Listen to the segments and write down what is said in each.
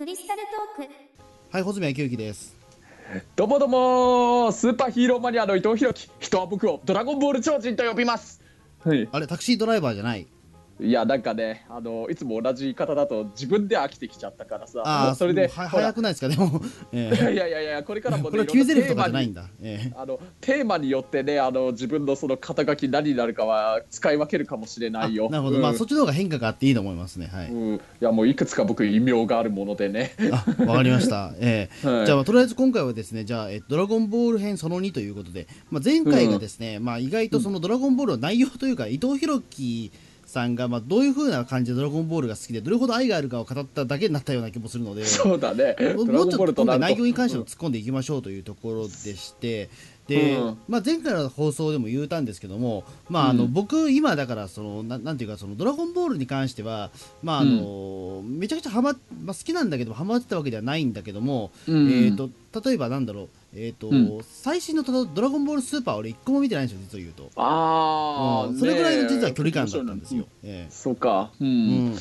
クリスタルトークはい、穂積昭之です。どうもどうもスーパーヒーローマニアの伊藤弘樹人は僕をドラゴンボール超人と呼びますはいあれ、タクシードライバーじゃない？いやなんかねあのいつも同じ言い方だと自分で飽きてきちゃったからさそれで早くないですか、でも。え いやいやいやいやこれからもえこれはねいろんな決め台詞とかじゃないんだ。えあのテーマによってねあの自分のその肩書き何になるかは使い分けるかもしれえないよ。あなるほど、うん。まあ、そっちの方が変化があっていいと思いますね。はい。うん、いやもういくつか僕異名があるものでね。あ、わかりました。ええ。はい。じゃあ、とりあえず今回はですね、じゃあ、えドラゴンボール編その2ということで、まあ、前回がですね、まあ、意外とそのドラゴンボールの内容というか、伊藤弘樹さんが、まあ、どういう風な感じでドラゴンボールが好きで、どれほど愛があるかを語っただけになったような気もするので、そうだね。もうちょっと今回内容に関しても突っ込んでいきましょうというところでして、で、うん。まあ、前回の放送でも言うたんですけども、まああのうん僕、今だからそのな、なんていうか、そのドラゴンボールに関しては、まああのめちゃくちゃハマ、まあ、好きなんだけど、ハマってたわけではないんだけども、うん。えー、と例えばなんだろう、えーとうん。最新のドラドラゴンボールスーパー、俺、一個も見てないんですよ、実を言うと。ああ、うん。それぐらいの実は距離感だったんですよ。え。そうか。うえうん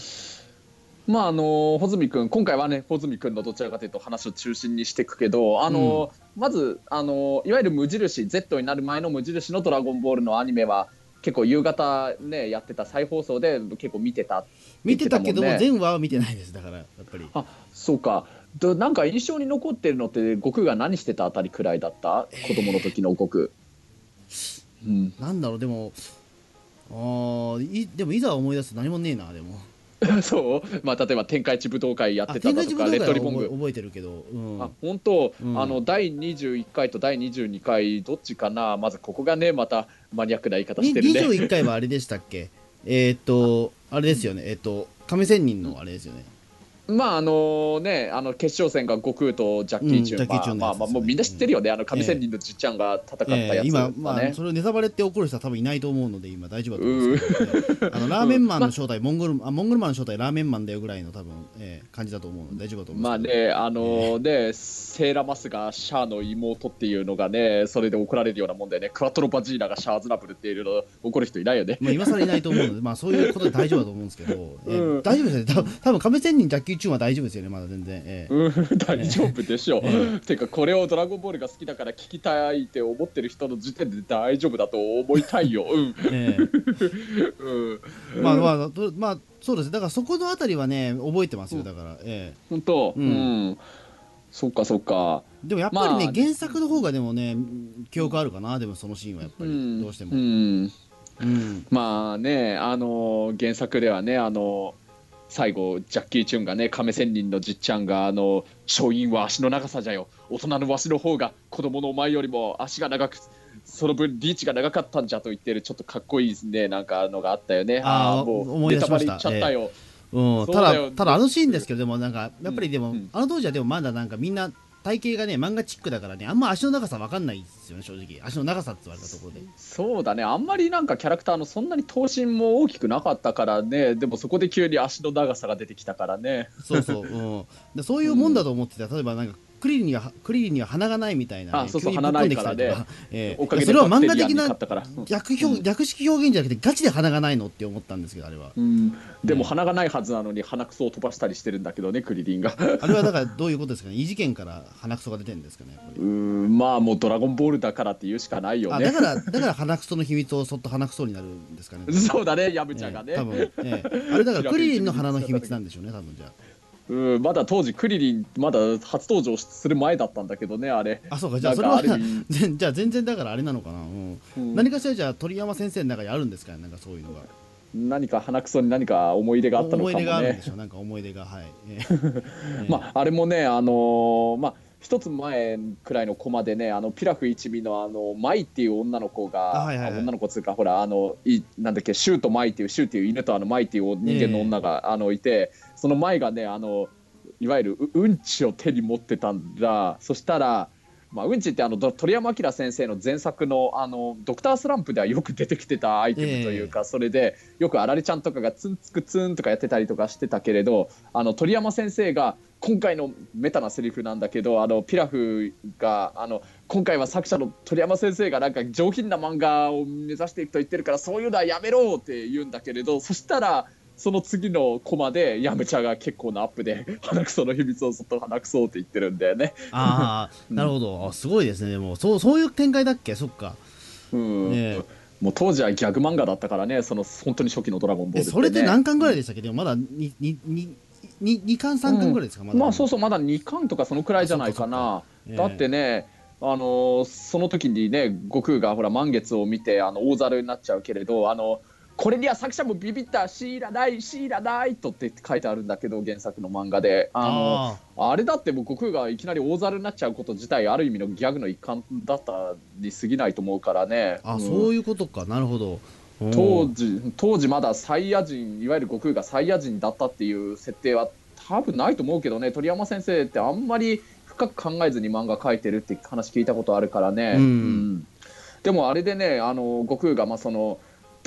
まああの穂積君今回はね穂積君のどちらかというと話を中心にしていくけどあの、まずあのいわゆる無印 Z になる前の無印の「ドラゴンボール」のアニメは結構夕方ねやってた再放送で結構見てた見てたけども、全話は見てないです、だから、やっぱり。あそうか。どなんか印象に残ってるのって悟空が何してたあたりくらいだった？子供の時の悟空、うん、なんだろう、でも、あーいでもいざ思い出すと何もねえな、でも。そう？まあ例えば天下一武道会やってたとかレッドリボング。覚えてるけど、うん、あ本当、うん。あの第21回と第22回どっちかな？まずここがねまたマニアックな言い方にしてるね。21回はあれでしたっけ？えーっと、あれですよね、えーっと、亀仙人のあれですよね。まああのねあの決勝戦が悟空とジャッキーチュン、うんーンね。まあまあまあもうみんな知ってるよね、あの上千人のじっちゃんが戦ったやつだね、えー今、まあ、それをネタバレって怒る人は多分いないと思うので、今大丈夫だと思うんうですけど、ね、あのラーメンマンの 正体、モンゴルあモンゴルマンの正体、ラーメンマンだよぐらいの多分、えー感じだと思うので、大丈夫だと思まあうんですけど。ね、あのね、セーラマスがシャアの妹っていうのがね、それで怒られるようなもんでね、クワトロバジーナがシャアズナブルっていうの怒る人いないよね。まあ、今更いないと思うので、まあ、そういうことで大丈夫だと思うんですけど、え ーうん大丈夫ですよね、多分多分亀仙人、ジャッキーチューンは大丈夫ですよね、まだ全然。えーうん、大丈夫でしょう。えてか、これをドラゴンボールが好きだから聞きたいって思ってる人の時点で大丈夫だと思いたいよ。うん。えーうん。まあまあ、とまあ、そうです。だからそこのあたりはね、覚えてますよ。だから、え本当、ううんん。そっかそっか。えでもやっぱりね、まあ原作の方がでもね、記憶あるかな、でもそのシーンはやっぱり、うん。どうしても。うん。うん。まあね、あの原作ではね、あの最後、ジャッキー・チュンがね、亀仙人のじっちゃんが、あの勝因は足の長さじゃよ、大人のわしの方が子供のお前よりも足が長く、その分、リーチが長かったんじゃと言ってる、ちょっとかっこいいですね、なんかのがあったよね。あーーもう、思い出しました。ネタバレ言っちゃったよ。うん、ただただあのシーンですけど、でもなんか、やっぱりでも、うん。あの当時はでもまだなんかみんな、体型がね、漫画チックだからね、あんま足の長さわかんないですよね、正直。足の長さって言われたところで。そうだね、あんまりなんかキャラクターのそんなに頭身も大きくなかったからね、でもそこで急に足の長さが出てきたからね。そうそう、うん、でそういうもんだと思ってた、例えばなんかクリリンにはクリリンには鼻がないみたいな、ね、あそうそう鼻ないからええ。おかげでそれは漫画的な勝ったから。うん。逆表、逆式表現じゃなくてガチで鼻がないのって思ったんですけどあれは。うん、でも鼻がないはずなのに鼻くそを飛ばしたりしてるんだけどね、クリリンが。あれはだからどういうことですかね？異次元から鼻くそが出てるんですかねうーん。まあもうドラゴンボールだからって言うしかないよね。あだ。からだから鼻くその秘密をそっと鼻くそになるんですかね。そうだね、ヤムチャがね。ええ多分、ええ。あれだからクリリンの鼻の秘密なんでしょうね多分じゃうんまだ当時クリリンまだ初登場する前だったんだけどね、あれ。ああそうか。じゃあそれはある意味。ぜじゃあ全然だからあれなのかな、うん。うん。何かしらじゃあ鳥山先生の中にあるんですかねなんかそういうのが。何か鼻くそに何か思い入れがあったのかも思い出があるんでね。しょう。なんか思い出がはい、え えええまあ、あれもね、あのーまあ、一つ前くらいのコマでね、あのピラフ一味のあのマイっていう女の子が、あはいはいはい。あ女の子っつうか、ほら、あのいなんだっけ、シューとマイっていう、シューっていう犬とあのマイっていう人間の女が、あのいて、そのマイがね、あのいわゆるううんちを手に持ってたんだ、そしたら、まあ、うんちってあのど鳥山明先生の前作のあのドクタースランプではよく出てきてたアイテムというか、それでよくあられちゃんとかがツンツクツンとかやってたりとかしてたけれどあの鳥山先生が今回のメタなセリフなんだけどあのピラフがあの今回は作者の鳥山先生がなんか上品な漫画を目指していくと言ってるからそういうのはやめろって言うんだけれどそしたらその次のコマでヤムチャが結構なアップで 鼻くその秘密をそっと鼻くそって言ってるんだよね。ああうん。なるほど。あすごいですね。でもそうそういう展開だっけ？そっか。うん。ねえ。もう当時はギャグ漫画だったからねその本当に初期の「ドラゴンボール」ね、えそれって何巻ぐらいでしたっけ？でもまだ 2, 2, 2, 2巻3巻ぐらいですか、まだ。まあそうそうまだ2巻とかそのくらいじゃないかな。ええ。だってねあのーその時にね悟空がほら満月を見てあの大猿になっちゃうけれどあのこれには作者もビビったシーラないシーラないとって書いてあるんだけど原作の漫画で。あのああれだってもう悟空がいきなり大猿になっちゃうこと自体ある意味のギャグの一環だったに過ぎないと思うからね。あ、うん。そういうことか。なるほど。当時当時まだサイヤ人いわゆる悟空がサイヤ人だったっていう設定は多分ないと思うけどね。鳥山先生ってあんまり深く考えずに漫画描いてるって話聞いたことあるからね、うん。でもあれでねあの悟空がまあその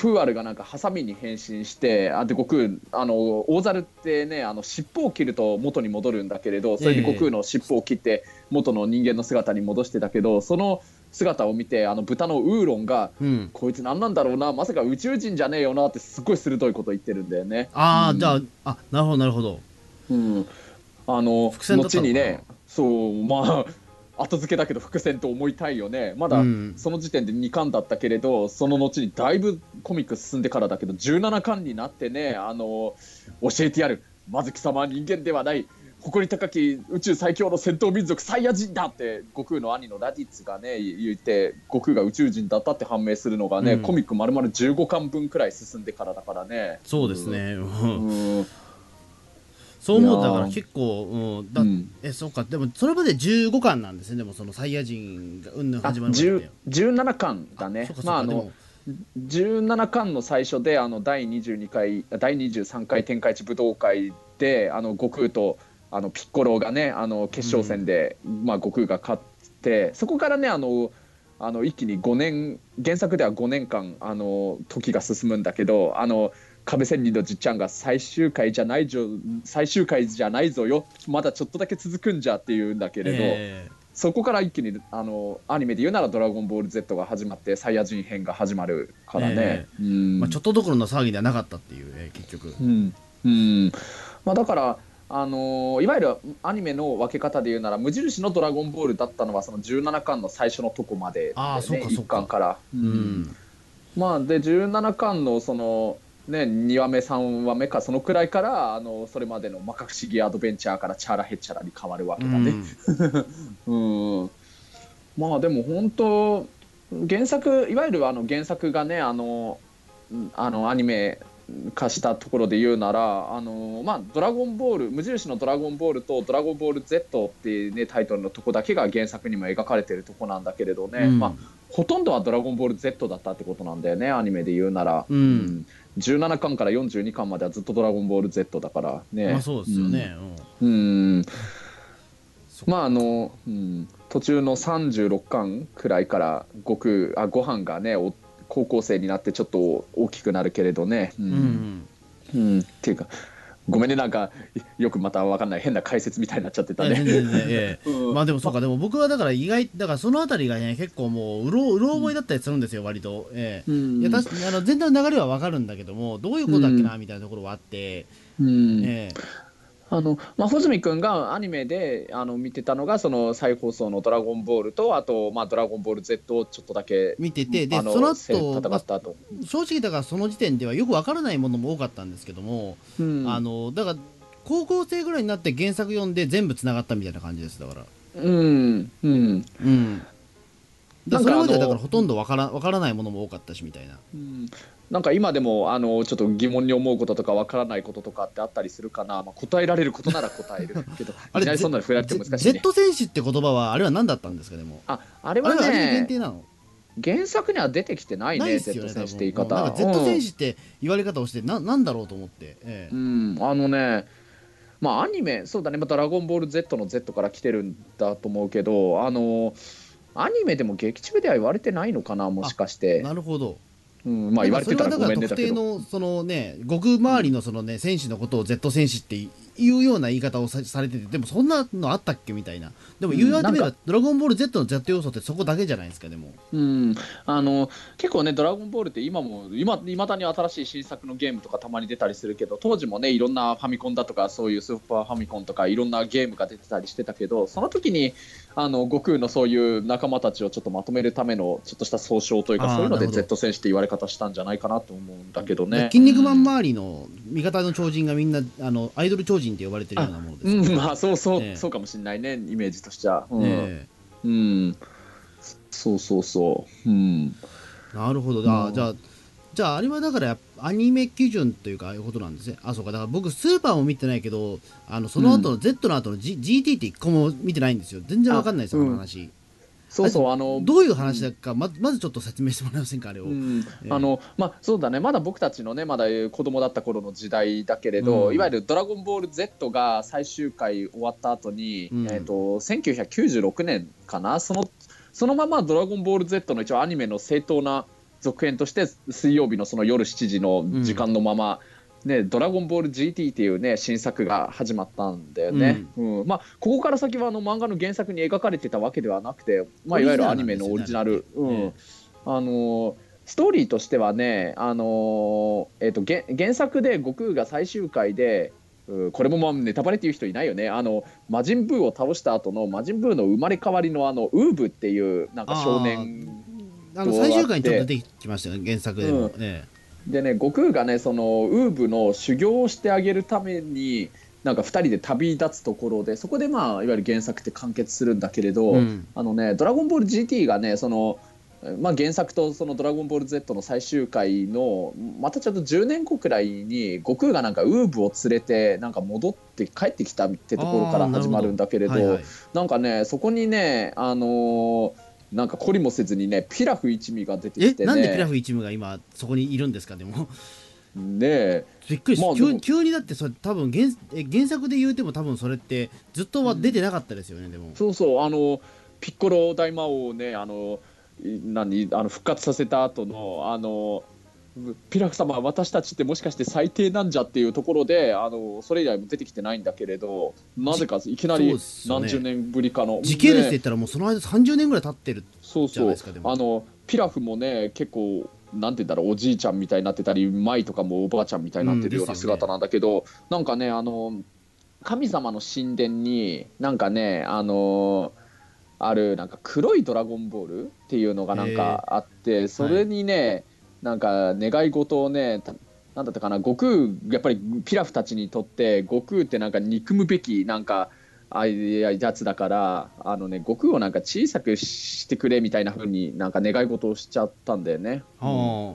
プーアルがなんかハサミに変身してあで悟空あの大猿ってねあの尻尾を切ると元に戻るんだけれどそれで悟空の尻尾を切って元の人間の姿に戻してたけどその姿を見てあの豚のウーロンがうん。こいつ何なんだろうなまさか宇宙人じゃねえよなってすごい鋭いこと言ってるんだよね。ああ、うん。じゃああなるほどなるほど。うん、あの後にねそうまあ後付けだけど伏線と思いたいよね。まだうん。その時点で2巻だったけれどその後にだいぶコミック進んでからだけど17巻になってねあの教えてやる。まず貴様は人間ではない。誇り高き宇宙最強の戦闘民族サイヤ人だって悟空の兄のラディッツがね言って悟空が宇宙人だったって判明するのがね、うん。コミック丸々15巻分くらい進んでからだからね。そうですね、うんうんそう思うとだから結構、うん、だうん。えそうか。でもそれまで15巻なんですね。でもそのサイヤ人がうんぬんあ始まるまでっ10て17巻だね。まああのでも。17巻の最初であの第22回第23回天下一武道会であの悟空とあのピッコロがねあの決勝戦で、まあ、悟空が勝ってそこからねあのあの一気に5年原作では5年間あの時が進むんだけどあの亀仙人のじっちゃんが最終回じゃないぞ最終回じゃないぞよ。まだちょっとだけ続くんじゃって言うんだけれど、えそこから一気にあのアニメで言うなら「ドラゴンボール Z」が始まってサイヤ人編が始まるからね、えうん。ーまあ、ちょっとどころの騒ぎではなかったっていう、えー結局。うん。うん。まあ、だから、あのーいわゆるアニメの分け方で言うなら無印の「ドラゴンボール」だったのはその17巻の最初のとこまであーそうかそうか。1巻から、ううん。んまあで17巻のそのね2話目3話目かそのくらいからあのそれまでの摩訶不思議アドベンチャーからチャラヘッチャラに変わるわけだね。うん、まあでも本当原作いわゆるあの原作がねあのうんあのアニメ化したところで言うなら「あのまあ、ドラゴンボール」無印の「ドラゴンボール」と「ドラゴンボール Z」っていう、ね、タイトルのとこだけが原作にも描かれてるとこなんだけれどね、うん。まあ、ほとんどは「ドラゴンボール Z」だったってことなんだよねアニメで言うなら、うん17巻から42巻まではずっと「ドラゴンボール Z」だからね。まあそうですよね、うん。そっか。まああの、うん、途中の36巻くらいから悟空あご飯がねお高校生になってちょっと大きくなるけれどね、ううんん。うん。っていうかごめんねなんかよくまた分かんない変な解説みたいになっちゃってたね。然全然ええ うん。まあでもそうかでも僕はだから意外だからそのあたりがね結構もううろうろ覚えだったりするんですよ割と。ええ。うん。いや確かにあの全体の流れは分かるんだけどもどういうことだっけなみたいなところはあって、うん。ええあのまあ、穂積君がアニメであの見てたのがその再放送の「ドラゴンボールと」あと、まあ「ドラゴンボール Z」をちょっとだけ見ててでその戦後、まあ戦った後、正直だからその時点ではよく分からないものも多かったんですけども、うん。あのだから高校生ぐらいになって原作読んで全部つながったみたいな感じですだから。うん。うん。うん。それまではだからほとんど分から分からないものも多かったしみたいな。うんなんか今でもあのちょっと疑問に思うこととかわからないこととかってあったりするかな、まあ、答えられることなら答える。けどあれいきなりそんなの触れられても難しい、ね、Z 戦士って言葉はあれは何だったんですかでも。ああれはあれはあれが限ね定なの？原作には出てきてないねないっすよ Z ね選手って言い方。Z 戦士って言われ方をしてななんだろうと思って、ええ。うん、あのねまあアニメそうだね「まあ、ドラゴンボール Z」の Z から来てるんだと思うけどあのアニメでも劇中では言われてないのかなもしかして、なるほどうん、まあ言われてたらごめんねだけど。それはだから特定のそのね極周りのそのね選手のことを Z 選手っていいうような言い方をさされててでもそんなのあったっけみたいな。でも言われてみれば、うんドラゴンボール Z の Z 要素ってそこだけじゃないですかでも。うん、あの結構ね、ドラゴンボールって今も、今いまだに新しい新作のゲームとかたまに出たりするけど、当時もね、いろんなファミコンだとか、そういうスーパーファミコンとか、いろんなゲームが出てたりしてたけど、その時にあの悟空のそういう仲間たちをちょっとまとめるための、ちょっとした総称というか、そういうので Z 戦士って言われ方したんじゃないかなと思うんだけどね。筋肉マン周りの味方の超人がみんなあのアイドル超人って呼ばれてるようなものですようん、まあそうそう、ええ。そうかもしれないね、イメージとしては。うん、えうん、そうそうそう。うん。えなるほど。あうん。じゃあじゃああれはだからアニメ基準というかいうことなんですね。あそうか。だから僕スーパーも見てないけどあのその後の Z の後の、G GT って一個も見てないんですよ。全然わかんないですよあこの話、そうそう、あの、どういう話だかままずちょっと説明してもらえませんかあれを、うん。ええ。あのまあ、そうだね、まだ僕たちのね、まだ子供だった頃の時代だけれど、うん。いわゆるドラゴンボール Z が最終回終わった後に、うん。えっ、と、1996年かな、その、そのままドラゴンボール Z の一応アニメの正当な続編として、水曜日のその夜7時の時間のまま、ね、ドラゴンボール GT っていうね新作が始まったんだよね、うん。まあ、ここから先はあの漫画の原作に描かれてたわけではなくて、まあ、いわゆるアニメのオリジナル、うん。あのストーリーとしてはね、あのえー、と原原作で悟空が最終回でうこれもまあネタバレっていう人いないよね。あの魔人ブーを倒した後の魔人ブーの生まれ変わりのあのウーブっていうなんか少年あの最終回にちょっと出てきましたよね原作でも、うん。えでね悟空がねそのウーブの修行をしてあげるためになんか2人で旅立つところでそこでまあいわゆる原作って完結するんだけれど、えうん。あのね「ドラゴンボール GT」がねその、まあ、原作とその「ドラゴンボール Z」の最終回のまたちょっと10年後くらいに悟空がなんかウーブを連れてなんか戻って帰ってきたってところから始まるんだけれど。はいはい。なんかねそこにねあのーなんか懲りもせずにねピラフ一味が出てえきてね。なんでピラフ一味が今そこにいるんですかでも。ねびっくりした、まあ急急にだってそれ多分原え原作で言うても多分それってずっとは出てなかったですよね、でも。そうそう。あのピッコロ大魔王をねあのい何？あの復活させた後のあのピラフ様私たちってもしかして最低なんじゃっていうところであのそれ以来も出てきてないんだけれどなぜかいきなり何十年ぶりかの、時系列で言ねったらもうその間30年ぐらい経ってるそうじゃないそうですかでも。あのピラフもね結構なんて言うんだろうおじいちゃんみたいになってたり舞とかもおばあちゃんみたいになってるような姿なんだけど、なんかねあの神様の神殿になんかねあのあるなんか黒いドラゴンボールっていうのがなんかあってそれにね、なんか願い事をねたなんだったかな悟空やっぱりピラフたちにとって悟空ってなんか憎むべきなんかああいうやつだからあのね悟空をなんか小さくしてくれみたいな風になんか願い事をしちゃったんだよね、うん。あ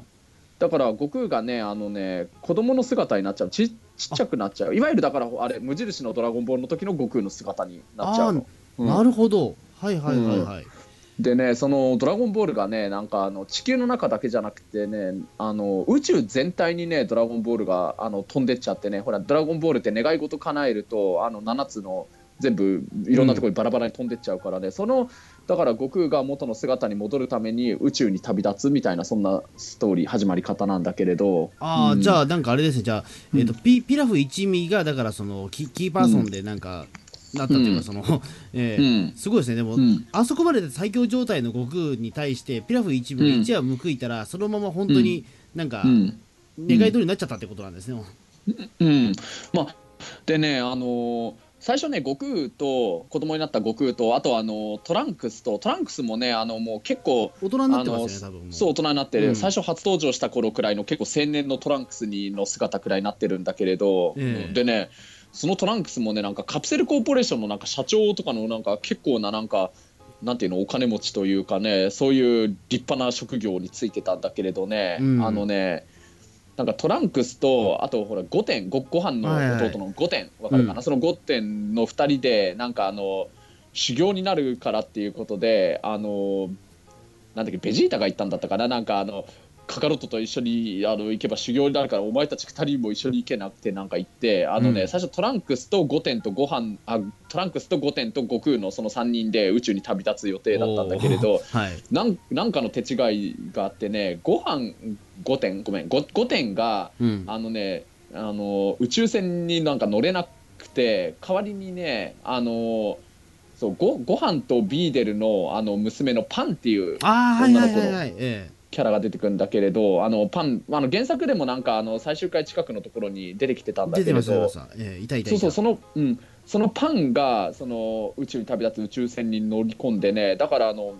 だから悟空がねあのね子供の姿になっちゃう。ちちっちゃくなっちゃう。いわゆるだからあれ無印の「ドラゴンボール」の時の悟空の姿になっちゃうの。あ、うん。なるほど。はいはいはいはい、でねその「ドラゴンボール」がねなんかあの地球の中だけじゃなくてねあの宇宙全体にね「ドラゴンボールが」あの飛んでっちゃってねほら「ドラゴンボール」って願い事叶えるとあの7つの全部いろんなところにバラバラに飛んでっちゃうからね、そのだから悟空が元の姿に戻るために宇宙に旅立つみたいなそんなストーリー始まり方なんだけれど。ああ、うん。じゃあなんかあれですね。じゃあ、えーとピピラフ一味がだからそのキキーパーソンでなんか、なったというかうん。その、えうーん。すごいですね。でも、うん。あそこまでで最強状態の悟空に対してピラフ一味が一夜報いたら、そのまま本当になんか、うん。願い通りになっちゃったってことなんですね、うん、まあでねあのー最初ね悟空と子供になった悟空とあとあのトランクスとトランクスもねあのもう結構大人になってますよね多分そう大人になってる、うん。最初初登場した頃くらいの結構青年のトランクスにの姿くらいになってるんだけれど、ええ。でねそのトランクスもねなんかカプセルコーポレーションのなんか社長とかのなんか結構ななんかなんていうのお金持ちというかねそういう立派な職業についてたんだけれどね、うん。あのねなんかトランクスとあとほら5点ごご飯のはいはい弟の5点わかるかな、うん。その5点の2人でなんかあの修行になるからっていうことであのなんだっけベジータが言ったんだったかな？なんかあのカカロットと一緒にあの行けば修行になるからお前たち2人も一緒に行けなくてなんか言ってあのね、うん。最初トランクスと5点とご飯あトランクスと5点と悟空のその3人で宇宙に旅立つ予定だったんだけれどはい。なんなんかの手違いがあってねご飯5点ごめん 5, 5点がうん。あのねあの宇宙船になんか乗れなくて代わりにねあのそうごご飯とビーデルのあの娘のパンっていうああはいはいはいはいえキャラが出てくるんだけれどあのパンあの原作でもなんかあの最終回近くのところに出てきてたんだけれどええいたそうそうその、うん、そのパンがその宇宙に旅立つ宇宙船に乗り込んでねだからあの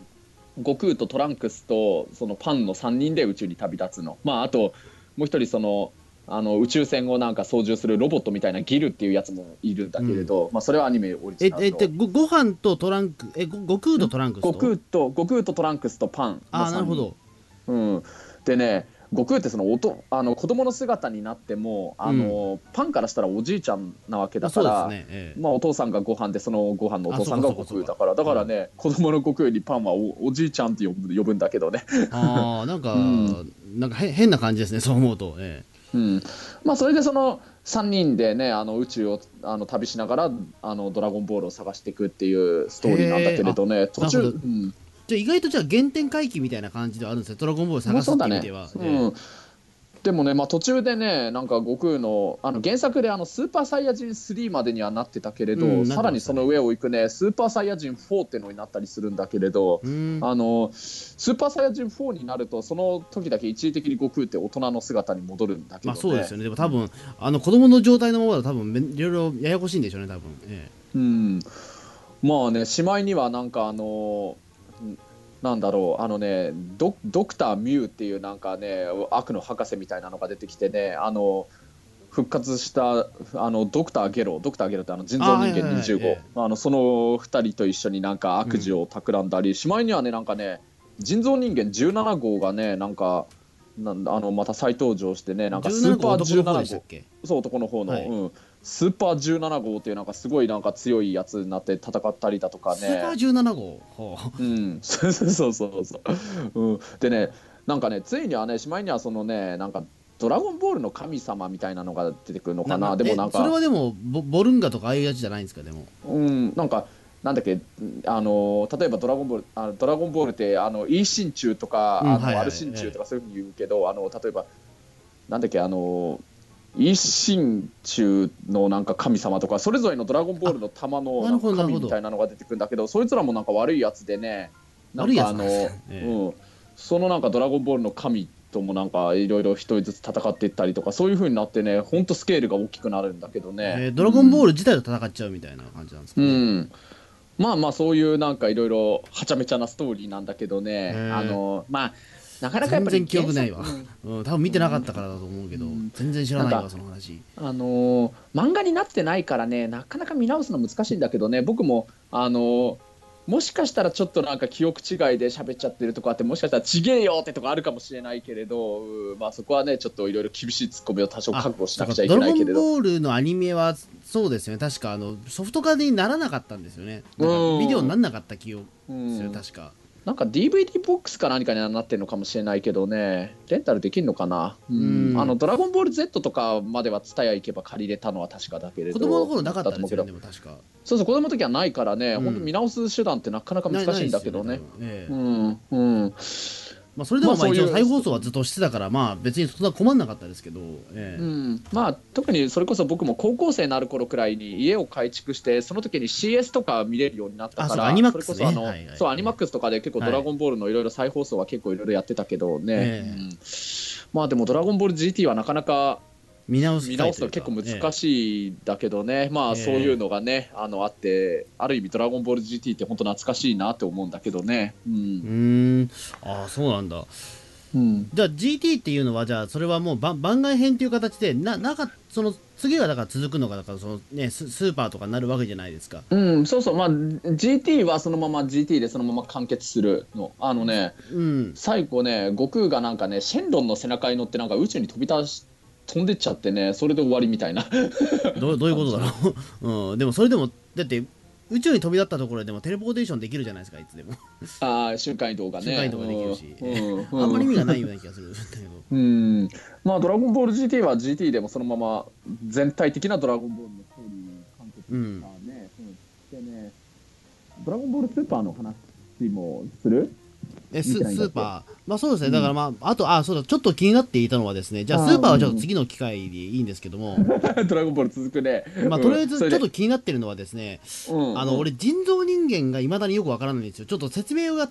悟空とトランクスとそのパンの3人で宇宙に旅立つの。まああともう一人そのあの宇宙船をなんか操縦するロボットみたいなギルっていうやつもいるんだけれど、まあそれはアニメオリジえナルの。えでごご飯とトランクえご悟空とトランクスと？悟空と悟空とトランクスとパンのあなるほどうん、でね悟空ってそのおとあの子供の姿になってもあの、パンからしたらおじいちゃんなわけだから、ね。ええ。まあ、お父さんがご飯でそのご飯のお父さんが悟空だからだからね、子供の悟空にパンはおおじいちゃんって呼ぶ呼ぶんだけどね、ああなんか、うん。なんかへ変な感じですねそう思うと。えうん。まあ、それでその3人でねあの宇宙をあの旅しながらあのドラゴンボールを探していくっていうストーリーなんだけれどね。途中、うん、えじゃあ意外とじゃあ原点回帰みたいな感じではあるんですね。ドラゴンボール探すって意味では、そうだね。うん、でもね、まあ、途中でねなんか悟空のあの原作であのスーパーサイヤ人3までにはなってたけれど、うんね。さらにその上を行くねスーパーサイヤ人4ってのになったりするんだけれど、うーん。あのスーパーサイヤ人4になるとその時だけ一時的に悟空って大人の姿に戻るんだけど、ね。まあそうですよね。でも多分あの子供の状態のままだと多分めいろいろややこしいんでしょうね多分、えうん、まあねしまいにはなんかあのんなんだろうあのねドドクター・ミューっていうなんかね悪の博士みたいなのが出てきてねあの復活したあのドクター・ゲロドクター・ゲロってあの人造人間はい25えあのその2人と一緒になんか悪事を企んだり、しまいにはねなんかね人造人間17号がねなんかなんだあのまた再登場してねなんかスーパー17号。男の方でした17号っけ？そう男の方の、はい。うん、スーパー17号っていうなんかすごいなんか強いやつになって戦ったりだとかスーパーね。17号？ほううん、そうそうそうそう。そう、うん、でねなんかねついにはねしまいにはそのねなんかドラゴンボールの神様みたいなのが出てくるのかな。でもなんかえそれはでもボボルンガとかああいうやつじゃないんですか？でも。うん。なんかなんだっけあの例えばドラゴンボールあのドラゴンボールってあの E 心中とか、あのうんはいはいアル心中とかそういうふうに言うけど、あの例えばなんだっけあの E 心中のなんか神様とかそれぞれのドラゴンボールの玉の神みたいなのが出てくるんだけどそいつらもなんか悪いやつでねなんかあの、ねええうん、そのなんかドラゴンボールの神ともなんかいろいろ一人ずつ戦っていったりとかそういうふうになってねほんとスケールが大きくなるんだけどね、えードラゴンボール自体と戦っちゃうみたいな感じなんですかうね、ん、まあまあそういうなんかいろいろはちゃめちゃなストーリーなんだけどね。あのまあなかなかやっぱり全然記憶ないわ。うん。うん、多分見てなかったからだと思うけど、うん。全然知らないわその話。あのー漫画になってないからねなかなか見直すの難しいんだけどね僕もあのーもしかしたらちょっとなんか記憶違いで喋っちゃってるとこあってもしかしたらちげえよってとこあるかもしれないけれど、うんまあそこはねちょっといろいろ厳しいツッコミを多少覚悟しなくちゃいけドラゴンないけれど。ボールのアニメはそうですよね。確かあのソフト化にならなかったんですよね。ビデオにならなかった記憶うん。ですよ、確かなんか DVD ボックスか何かにはなってるのかもしれないけどね、レンタルできるのかな、うん。うん。あのドラゴンボール Z とかまでは TSUTAYA 行けば借りれたのは確かだけれど、子供の頃なかったんですよねだと思うけどでも確か。そうそう、子供の時はないからね、うん。本当見直す手段ってなかなか難しいんだけどね。ね多うん。うんまあ、それでもまあ一応再放送はずっとしてたからまあ別にそんな困んなかったですけど、ええ。うん、まあ特にそれこそ僕も高校生になる頃くらいに家を改築してその時に CS とか見れるようになったからアニマックスとかで結構「ドラゴンボール」のいろいろ再放送は結構いろいろやってたけどね、ええ。うん。まあでも「ドラゴンボール GT」はなかなか見直す見直すの結構難しいだけどね、まあそういうのがね、あのあってある意味「ドラゴンボール GT」って本当懐かしいなって思うんだけどね。ううんーん。ああそうなんだ。うん。じゃあ GT っていうのはじゃあそれはもう番番外編という形でななんかその次はだから続くのがだからそのねススーパーとかになるわけじゃないですか。うん、そうそう、まあ、GT はそのまま GT でそのまま完結するの。あのね、うん。最後ね、悟空がなんかね、シェンロンの背中に乗ってなんか宇宙に飛び出し、飛んでっちゃってね、それで終わりみたいな。どうどういうことだろう、うん、でもそれでもだって宇宙に飛び立ったところでもテレポーテーションできるじゃないですかいつでも。ああ、瞬間移動がね。瞬間移動ができるし。うん。うん。あんまり意味がないような気がするんだけどうん、まあ、ドラゴンボール GT は GT でもそのまま全体的なドラゴンボールのストーリーを完結したね。うん。でね、ドラゴンボールスーパーの話もする？えスーパー、まあそうですね、だからまあ、あと、あ、そうだ、ちょっと気になっていたのはですね、じゃあ、スーパーはちょっと次の機会でいいんですけども、ドラゴンボール続くね。まあ、うん。とりあえずちょっと気になってるのはですね、うんあの、俺、人造人間がいまだによくわからないんですよ。ちょっと説明が、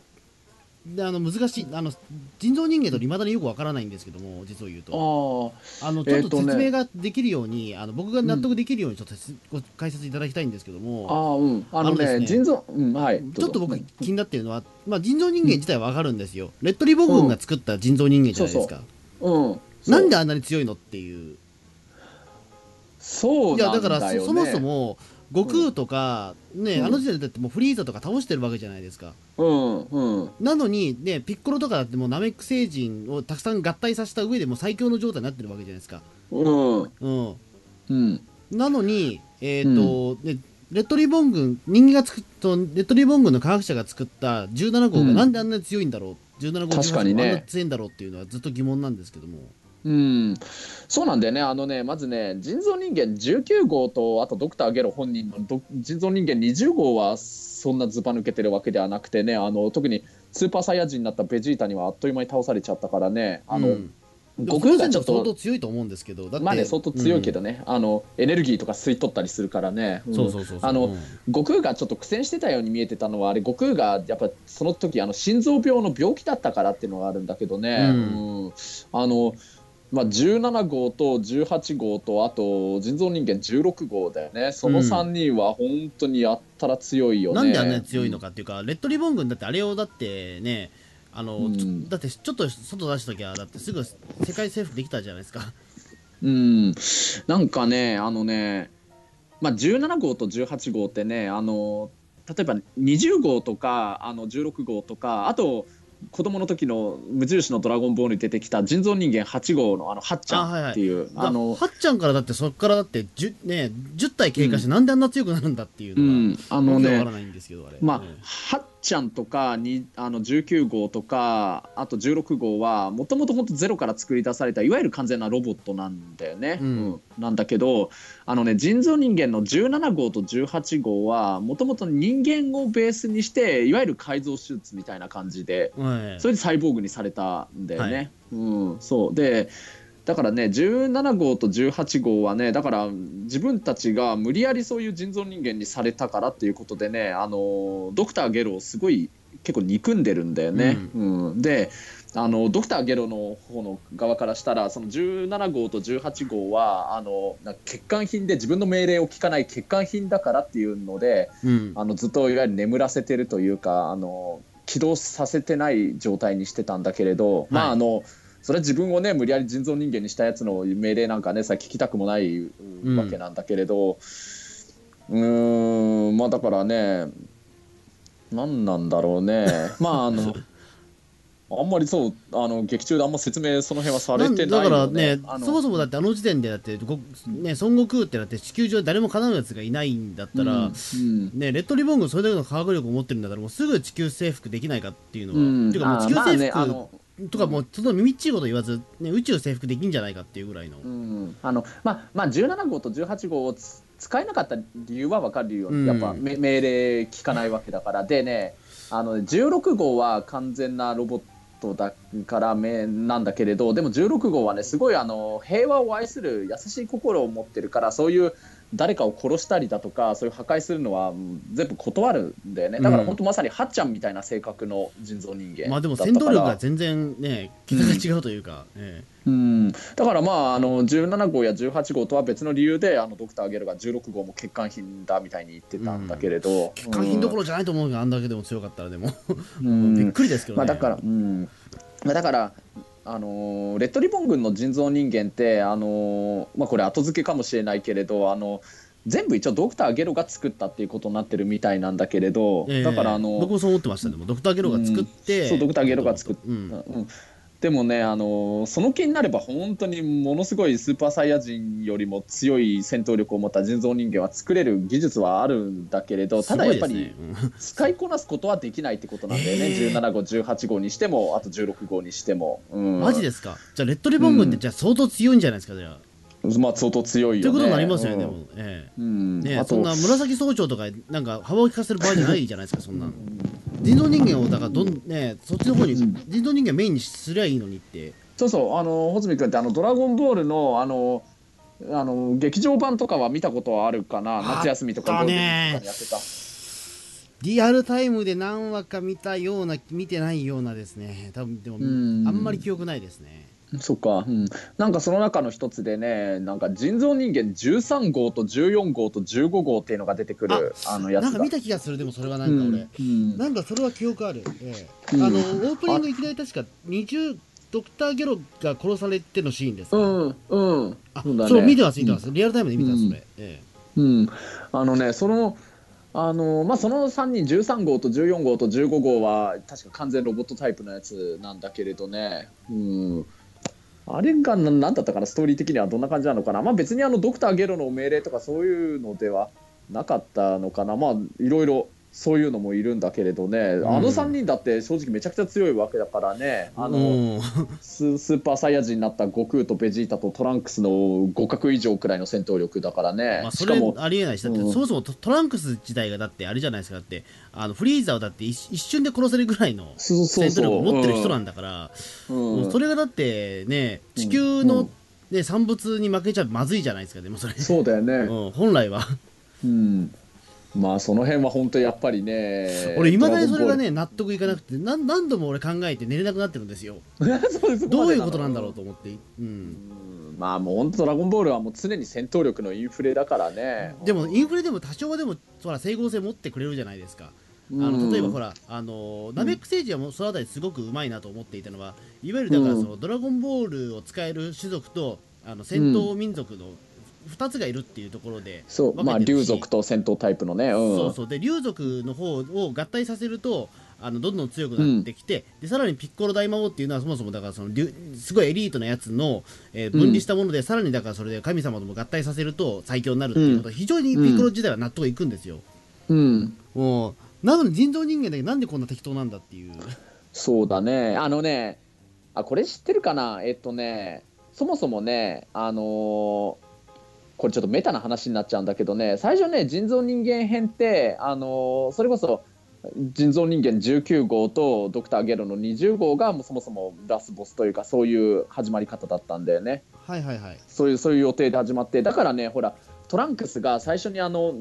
であの難しいあの人造人間といまだによくわからないんですけども実を言うと。ああのちょっと説明ができるように、あの僕が納得できるようにちょっとせご解説いただきたいんですけどあ、も、ああ、うん。あのね、ね。はい。ちょっと僕気になってるのは、まあ、人造人間自体はわかるんですよ、レッドリボン軍が作った人造人間じゃないですか、うん。なんであんなに強いのっていう。そういやだからそそもそも悟空とか、ねうん。あの時点でだってもうフリーザとか倒してるわけじゃないですか。うんうん。なのにねピッコロとかだってもうナメック星人をたくさん合体させた上でもう最強の状態になってるわけじゃないですか。うん。うん。うん。なのにえっ、と、ねレッドリボン軍人間が作っとレッドリボン軍の科学者が作った17号がうん。なんであんなに強いんだろう、17号確かにね。18号あんなに強いんだろうっていうのはずっと疑問なんですけどもうん、そうなんだよね、あのね、まずね、人造人間19号と、あとドクター・ゲロ本人のド人造人間20号は、そんなずば抜けてるわけではなくてね、あの特にスーパーサイヤ人になったベジータにはあっという間に倒されちゃったからね、あの、うん。悟空がちょっ相当と、強いと思うんですけどだってまあね、相当強いけどね、あの、エネルギーとか吸い取ったりするからね。うん。そうそうそうそう。あのうん。悟空がちょっと苦戦してたように見えてたのはあれ悟空がやっぱその時あの心臓病の病気だったからっていうのがあるんだけどね、うん。うん。あのまあ、17号と18号とあと人造人間16号だよね。その3人は本当にやったら強いよね、なんであんなに強いのかっていうか、レッドリボン軍だってあれをだってねあの、うん。だってちょっと外出しときゃだってすぐ世界征服できたじゃないですか。うん、なんかね、あのね、まあ、17号と18号ってね、あの例えば20号とかあの16号とか、あと子供の時の無印の「ドラゴンボール」に出てきた人造人間8号のあのはっちゃあはいはい。んっていう、あのはっちゃんからだってそっからだって 10,、ね、10体経過してなんであんな強くなるんだっていううのが、ん、あのねわけわからないんですけどあれ、まあ、うん。はっちゃんとかにあの19号とかあと16号はもともと本当ゼロから作り出されたいわゆる完全なロボットなんだよね。うん。なんだけどあの、ね、人造人間の17号と18号はもともと人間をベースにしていわゆる改造手術みたいな感じではい。それでサイボーグにされたんだよね。うん、そう。でだからね17号と18号はねだから自分たちが無理やりそういう人造人間にされたからっていうことでねあのドクター・ゲロをすごい結構憎んでるんだよね。うん。であのドクター・ゲロの方の側からしたらその17号と18号はあの欠陥品で自分の命令を聞かない欠陥品だからっていうのでうん。あのずっといわゆる眠らせてるというかあの起動させてない状態にしてたんだけれど、まああのそれは自分をね無理やり人造人間にしたやつの命令なんかねさ聞きたくもないうんわけなんだけれどうーんまあだからね何なんだろうね。まああのあんまりそうあの劇中であんま説明その辺はされてないだからよねそもそもだってあの時点でだってご、ね、孫悟空ってだって地球上で誰もかなうやつがいないんだったら、うんうん。ね、レッドリボン軍それだけの科学力を持ってるんだったらもうすぐ地球征服できないかっていうのは、うん。っていうかもう地球あまあね征服あのとかもうその耳っちいこと言わず、ね、宇宙征服できんじゃないかっていうぐらいの、うん、あのまあまあ17号と18号をつ使えなかった理由は分かるよ、うん。やっぱめ命令聞かないわけだから。でねあの16号は完全なロボットだからめなんだけれどでも16号はねすごいあの平和を愛する優しい心を持ってるからそういう誰かを殺したりだとかそういう破壊するのはうん全部断るんだよね。だからうん。本当まさにはっちゃんみたいな性格の人造人間まあでも戦闘力が全然ね桁が違うというか、えうん、だからまああの17号や18号とは別の理由であのドクター・ゲルが16号も欠陥品だみたいに言ってたんだけれど、え欠陥品どころじゃないと思うがあんだけでも強かったらでも、うん。びっくりですけどね、まあ、だから、うん。まあ、だからあのーレッドリボン軍の人造人間ってあのーまあ、これ後付けかもしれないけれどあの全部一応ドクター・ゲロが作ったっていうことになってるみたいなんだけれど、ええ。だからあの僕もそう思ってました。でもドクター・ゲロが作って、うん。そうドクターゲロが作っうん。うん、でもね、あのーその気になれば本当にものすごいスーパーサイヤ人よりも強い戦闘力を持った人造人間は作れる技術はあるんだけれどただやっぱり使いこなすことはできないってことなんだよね、えー。17号18号にしてもあと16号にしても、ううんん、マジですか？じゃあレッドリボン軍ってじゃあ相当強いんじゃないですか？じゃあまあ相当強いよね。ということになりますよね、うん。も。うえ。うん。えねそんな紫総長とかなんか幅を利かせる場合じゃないじゃないですかそんなの。人造人間をだからどんねそっちの方にうん。人造人間メインにすりゃいいのにって。そうそうあの穂積君ってあの「ドラゴンボールの」あのあの劇場版とかは見たことはあるかな？夏休みとかゴールデンウィークとかにやってた。リアルタイムで何話か見たような見てないようなですね。多分でもあん。んまり記憶ないですねそっか、うん、なんかその中の一つでねなんか人造人間13号と14号と15号っていうのが出てくるあのやつがなんか見た気がするでもそれはなんか俺、うん。なんかそれは記憶ある、ええ。うん。あのオープニングいきなり確か20ドクター・ゲロが殺されてのシーンですか、うんうん。あそうだね。そう見てます見てます、リアルタイムで見てますそれ、えうん、あのねそのあのまあその3人13号と14号と15号は確か完全ロボットタイプのやつなんだけれどね、うん、あれが何だったかなストーリー的にはどんな感じなのかな。まあ別にあのドクターゲロの命令とかそういうのではなかったのかな。まあいろいろそういうのもいるんだけれどね、あの3人だって正直めちゃくちゃ強いわけだからね。えあの、うん。ススーパーサイヤ人になった悟空とベジータとトランクスの互角以上くらいの戦闘力だからね、まあ、それしかもありえないしだって、うん。そもそもトトランクス自体がだってあれじゃないですか。だってあのフリーザをだって一一瞬で殺せるぐらいの戦闘力を持ってる人なんだから、それがだってね地球の、うん。ね、産物に負けちゃまずいじゃないですかでもそれ、そうだよね、うん、本来は。うん、まあその辺は本当やっぱりね俺いまだにそれがドね納得いかなくて何何度も俺考えて寝れなくなってるん ですよ。どういうことなんだろうと思って、うん、うん。まあもう本当ドラゴンボールはもう常に戦闘力のインフレだからね。でもインフレでも多少はでもそら整合性持ってくれるじゃないですか。あの例えばほら、あのナメック星人はもうそのあたりすごくうまいなと思っていたのは、いわゆるだからその、ドラゴンボールを使える種族とあの戦闘民族の2つがいるっていうところで、そうまあ竜族と戦闘タイプのねうん。そうそう。で竜族の方を合体させるとあのどんどん強くなってきて、でさらにピッコロ大魔王っていうのはそもそもだからその竜すごいエリートなやつの、えー分離したもので、さらにだからそれで神様とも合体させると最強になるっていうこと。は非常にピッコロ自体は納得いくんですよ。うん。もうなのに人造人間だけなんでこんな適当なんだっていう。そうだね。あのねあこれ知ってるかな？えっとねそもそもねあのーこれちょっとメタな話になっちゃうんだけどね最初ね人造人間編ってあのーそれこそ人造人間19号とドクターゲロの20号がもうそもそもラスボスというかそういう始まり方だったんだよねはいはいはい。そういうそういう予定で始まってだからねほらトランクスが最初にあの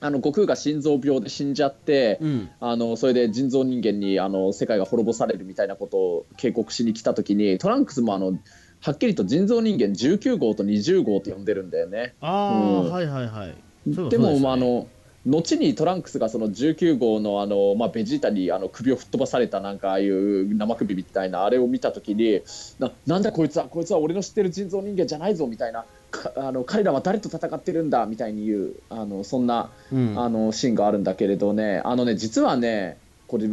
あの悟空が心臓病で死んじゃって、うん。あのそれで人造人間にあの世界が滅ぼされるみたいなことを警告しに来た時にトランクスもあのはっきりと人造人間19号と20号って呼んでるんだよね。ああ、うんはいはいはい。でもねまああの後にトランクスがその19号のあの、まあ、ベジータにあの首を吹っ飛ばされたなんかああいう生首みたいなあれを見た時にななんだこいつはこいつは俺の知ってる人造人間じゃないぞみたいなか あの彼らは誰と戦ってるんだみたいに言うあのそんなうん、あのシーンがあるんだけれどねあのね実はねこれ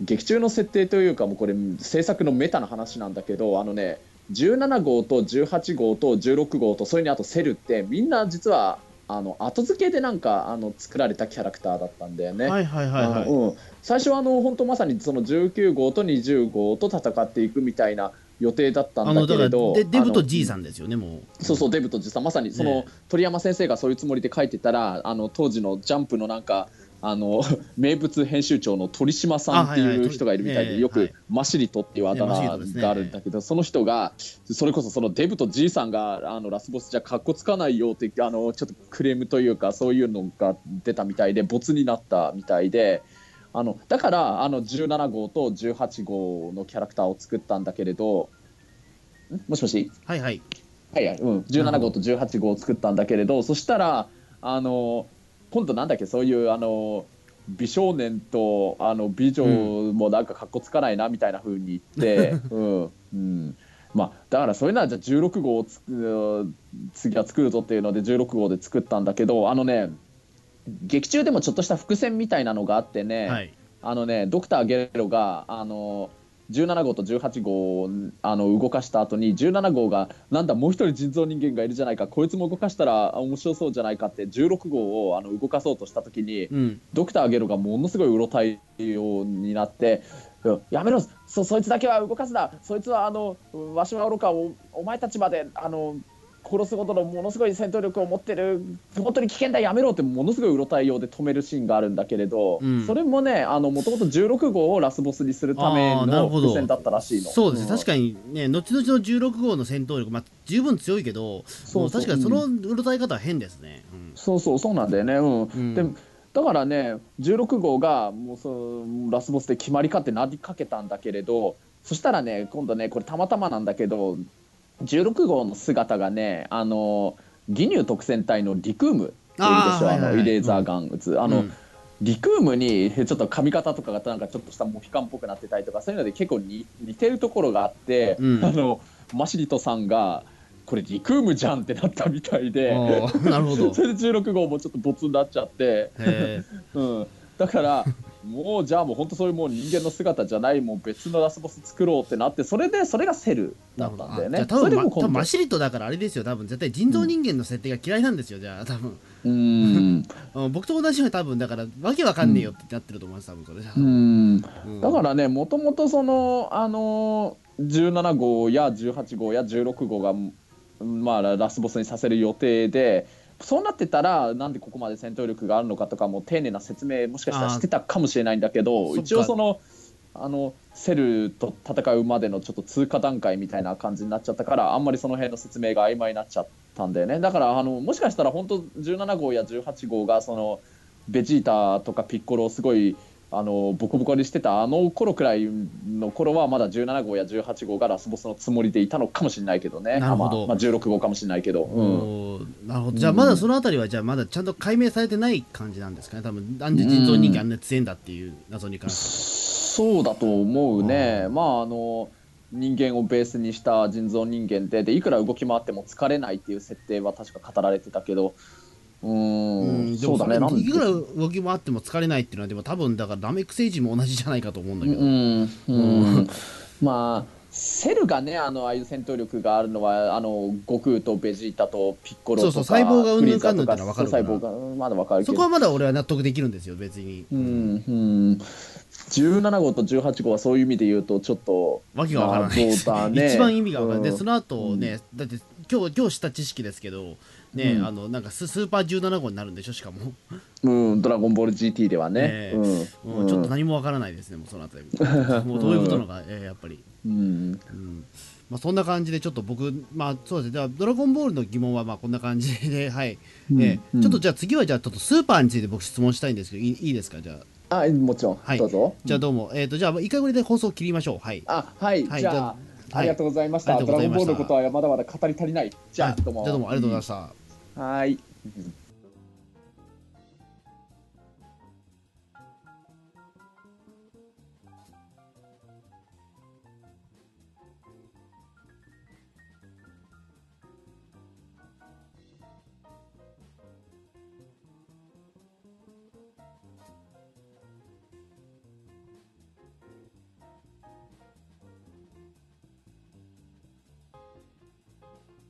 劇中の設定というかもうこれ制作のメタな話なんだけどあのね17号と18号と16号とそれにあとセルってみんな実はあの後付けでなんかあの作られたキャラクターだったんだよね。はいはいはいはい。あのうん、最初はあの本当まさにその19号と20号と戦っていくみたいな予定だったんだけれどデデブとあの G さんですよね、もう。そうそうデブと実際まさにその、ね鳥山先生がそういうつもりで書いてたらあの当時のジャンプのなんかあの 名物編集長の鳥島さんっていう人がいるみたいで、よくマシリトっていうあだ名があるんだけど、その人がそれこそそのデブとじいさんがあのラスボスじゃかっこつかないよってあのちょっとクレームというかそういうのが出たみたいで没になったみたいで。あのだからあの17号と18号のキャラクターを作ったんだけれどんもしもし？はいはい。はいはい、うん、17号と18号を作ったんだけれどそしたらあの今度なんだっけそういうあの美少年とあの美女もなんかかっこつかないなみたいな風に言って、うんうんまあ、だからそういうのはじゃあ16号をつく次は作るぞっていうので16号で作ったんだけどあのね劇中でもちょっとした伏線みたいなのがあってね、はい。あのね、ドクター・ゲレロがあの17号と18号をあの動かした後に17号がなんだもう一人人造人間がいるじゃないかこいつも動かしたらあ面白そうじゃないかって16号をあの動かそうとした時にうん。ドクター・ゲロがものすごいうろたいようになってうんやめろそそいつだけは動かすなそいつはあのわしは愚かおお前たちまであの殺すほどのものすごい戦闘力を持ってる本当に危険だやめろってものすごいうろたえようで止めるシーンがあるんだけれど、うん。それもねもともと16号をラスボスにするための伏線だったらしいの。そうですね、ん。確かにね、後々の16号の戦闘力、まあ、十分強いけど、そう確かにそのうろたえ方は変ですね。うん。そうそうそうなんだよね。うん、うん。でだからね16号がもうそのラスボスで決まりかってなりかけたんだけれどそしたらね今度ねこれたまたまなんだけど16号の姿がねあの義乳特戦隊のリクーム。っているでしょあーあはいはいはい。のイレーザーガン撃つ、あの、うんリクームにちょっと髪型とかがなんかちょっとしたモヒカンっぽくなってたりとかそういうので結構に似てるところがあって、うん。あのマシリトさんがこれリクームじゃんってなったみたいで。なるほど。それで16号もちょっとボツになっちゃって、へ うん、だからもうじゃあもう本当そういうもう人間の姿じゃないもう別のラスボス作ろうってなってそれでそれがセルだったんだよね。多分、ま、それでも多分マシリットだからあれですよ、多分絶対人造人間の設定が嫌いなんですよ、じゃあ、多分うんうん僕と同じように多分だから、わけわかんねえよってなってると思います、多分それじゃあうんうんだからねもともとそのあの17号や18号や16号がまあラスボスにさせる予定でそうなってたらなんでここまで戦闘力があるのかとかも丁寧な説明もしかしたらしてたかもしれないんだけど一応そのあのセルと戦うまでのちょっと通過段階みたいな感じになっちゃったからあんまりその辺の説明が曖昧になっちゃったんだよね。だからあのもしかしたら本当17号や18号がそのベジータとかピッコロをすごいあのボコボコにしてたあの頃くらいの頃はまだ17号や18号がラスボスのつもりでいたのかもしれないけどね。なるほど。まあまあ、16号かもしれないけど、うん。なるほど。じゃあまだそのあたりはじゃあまだちゃんと解明されてない感じなんですかね多分。なんで人造人間あんなに強いんだっていう謎に関してそうだと思うね。まああの人間をベースにした人造人間ででいくら動き回っても疲れないっていう設定は確か語られてたけどうーん。うん、そうだね。なんいくら動き回っても疲れないっていうのはでも多分だからラメック星人も同じじゃないかと思うんだけど、うん、うん、まあセルがねあのああいう戦闘力があるのはあの悟空とベジータとピッコロとかそうそう細胞がうんぬんかんぬんってのは分かる細胞がうんまだ分かるけど。そこはまだ俺は納得できるんですよ別に、うんうん。17号と18号はそういう意味で言うとちょっとわけがわからないです、ね。一番意味がわからない、うん。でその後ね、だって今日今日知った知識ですけどね、うん。あのなんかススーパー17号になるんでしょしかも、うん、ドラゴンボール GT ではね。ねえ。うん。もうちょっと何もわからないですねもうそのあたりも。うどういうことなのか、えーやっぱり。うん。うん。まあ、そんな感じでちょっと僕、まあそうですね、ではドラゴンボールの疑問はまあこんな感じで、はい。うん。え。ーうん。ちょっとじゃあ次はじゃあちょっとスーパーについて僕質問したいんですけどいいいいですか？じゃあ。あ、もちろん、はい。どうぞ。じゃあどうも、えー、とじゃあ一回これで放送切りましょう。はい。あ、はい、はいじゃあ、じゃあありがとうございました。ドラゴンボールのことはまだまだ語り足りない。じゃあ、はいどうも。どうもありがとうございました、はい。